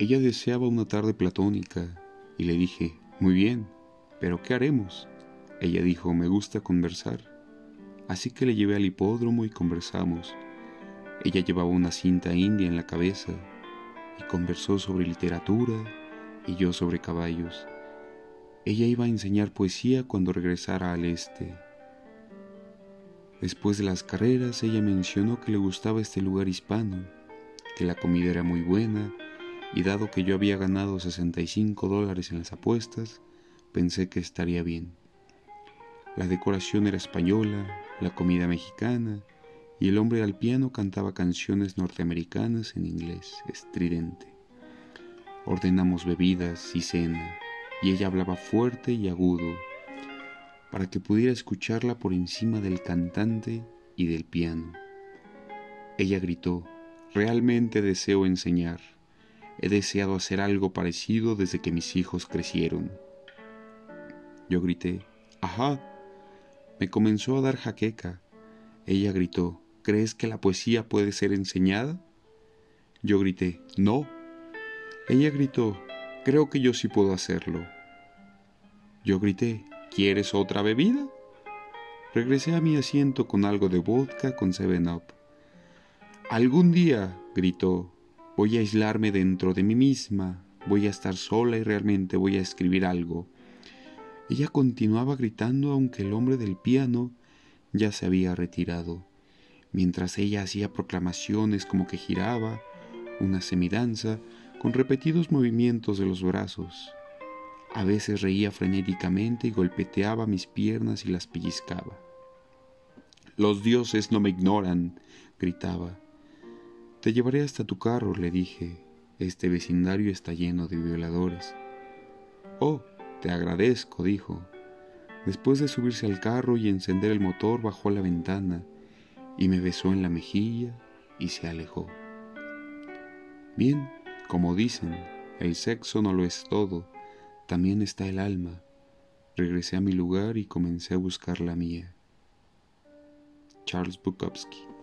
Ella deseaba una tarde platónica y le dije, muy bien, pero ¿qué haremos? Ella dijo, me gusta conversar. Así que le llevé al hipódromo y conversamos. Ella llevaba una cinta india en la cabeza y conversó sobre literatura y yo sobre caballos. Ella iba a enseñar poesía cuando regresara al este. Después de las carreras, ella mencionó que le gustaba este lugar hispano, que la comida era muy buena, y dado que yo había ganado 65 dólares en las apuestas, pensé que estaría bien. La decoración era española, la comida mexicana, y el hombre al piano cantaba canciones norteamericanas en inglés, estridente. Ordenamos bebidas y cena, y ella hablaba fuerte y agudo, para que pudiera escucharla por encima del cantante y del piano. Ella gritó, realmente deseo enseñar. He deseado hacer algo parecido desde que mis hijos crecieron. Yo grité, ajá. Me comenzó a dar jaqueca. Ella gritó, ¿crees que la poesía puede ser enseñada? Yo grité, no. Ella gritó, creo que yo sí puedo hacerlo. Yo grité, ¿Quieres otra bebida? Regresé a mi asiento con algo de vodka con Seven Up. Algún día, gritó, voy a aislarme dentro de mí misma, voy a estar sola y realmente voy a escribir algo. Ella continuaba gritando aunque el hombre del piano ya se había retirado, mientras ella hacía proclamaciones como que giraba, una semidanza, con repetidos movimientos de los brazos. A veces reía frenéticamente y golpeteaba mis piernas y las pellizcaba. Los dioses no me ignoran, gritaba. Te llevaré hasta tu carro, le dije. Este vecindario está lleno de violadores. Oh, te agradezco, dijo. Después de subirse al carro y encender el motor, bajó la ventana y me besó en la mejilla y se alejó. Bien, como dicen, el sexo no lo es todo, también está el alma. Regresé a mi lugar y comencé a buscar la mía. Charles Bukowski